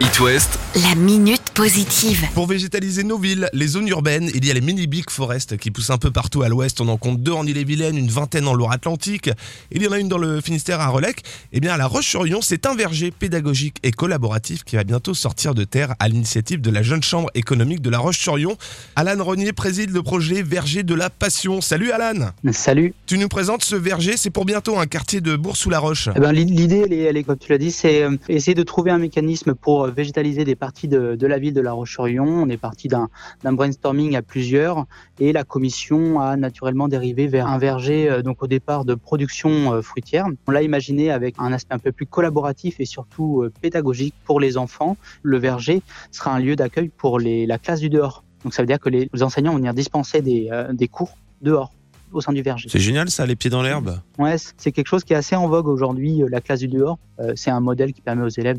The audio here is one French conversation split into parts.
It West, La minute positive. Pour végétaliser nos villes, les zones urbaines, il y a les mini big forests qui poussent un peu partout à l'ouest. On en compte deux en Ille-et-Vilaine, une vingtaine en Loire-Atlantique. Il y en a une dans le Finistère à Relec. Eh bien, à La Roche-sur-Yon, c'est un verger pédagogique et collaboratif qui va bientôt sortir de terre à l'initiative de la Jeune Chambre économique de La Roche-sur-Yon. Alan Renier préside le projet Verger de la Passion. Salut Alan Salut. Tu nous présentes ce verger, c'est pour bientôt un quartier de Bourg-sous-la-Roche. Eh ben, l'i- L'idée, elle est, elle est, comme tu l'as dit, c'est euh, essayer de trouver un mécanisme pour végétaliser des parties de, la ville de La Roche-sur-Yon. On est parti d'un brainstorming à plusieurs et la commission a naturellement dérivé vers un verger, euh, donc au départ de production euh, fruitière. On l'a imaginé avec un aspect un peu plus collaboratif et surtout euh, pédagogique pour les enfants. Le verger sera un lieu d'accueil pour les, la classe du dehors. Donc ça veut dire que les enseignants vont venir dispenser des cours dehors au sein du verger. C'est génial ça, les pieds dans l'herbe. Ouais, c'est quelque chose qui est assez en vogue aujourd'hui, euh, la classe du dehors. Euh, c'est un modèle qui permet aux élèves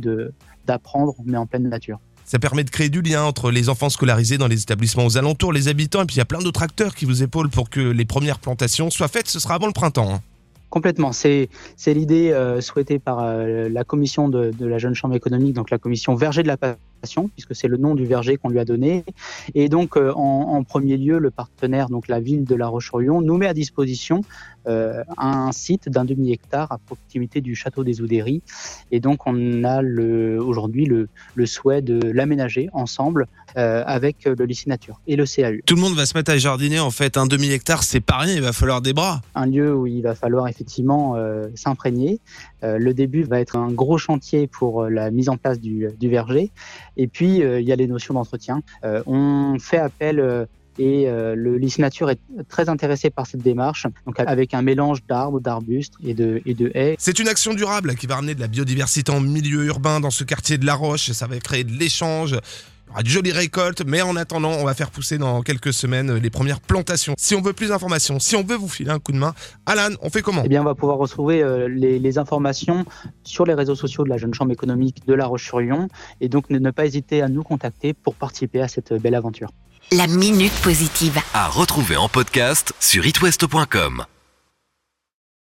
d'apprendre, mais en pleine nature. Ça permet de créer du lien entre les enfants scolarisés dans les établissements aux alentours, les habitants, et puis il y a plein d'autres acteurs qui vous épaulent pour que les premières plantations soient faites. Ce sera avant le printemps. hein. Complètement. C'est c'est l'idée euh, souhaitée par euh, la commission de, de la jeune chambre économique, donc la commission Verger de la Passion, puisque c'est le nom du verger qu'on lui a donné. Et donc, euh, en, en premier lieu, le partenaire, donc la ville de La Roche-sur-Yon, nous met à disposition euh, un site d'un demi hectare à proximité du château des Oudéry. Et donc, on a aujourd'hui le, le souhait de l'aménager ensemble euh, avec le lycée nature et le CAU. Tout le monde va se mettre à jardiner en fait. Un demi-hectare, c'est pas rien, il va falloir des bras. un lieu où il va falloir effectivement s'imprégner. Le début va être un gros chantier pour la mise en place du, du verger. Et puis, euh, il y a les notions d'entretien. Euh, on fait appel euh, et euh, le lycée nature est très intéressé par cette démarche, donc avec un mélange d'arbres, d'arbustes et de, et de haies. C'est une action durable qui va ramener de la biodiversité en milieu urbain dans ce quartier de La Roche. Ça va créer de l'échange. Il y aura de jolies récoltes, mais en attendant, on va faire pousser dans quelques semaines les premières plantations. Si on veut plus d'informations, si on veut vous filer un coup de main, Alan, on fait comment? Eh bien, on va pouvoir retrouver euh, les, les informations sur les réseaux sociaux de la Jeune Chambre économique de La Roche-sur-Yon. Et donc, ne, ne pas hésiter à nous contacter pour participer à cette belle aventure. La minute positive. à retrouver en podcast sur itwest.com.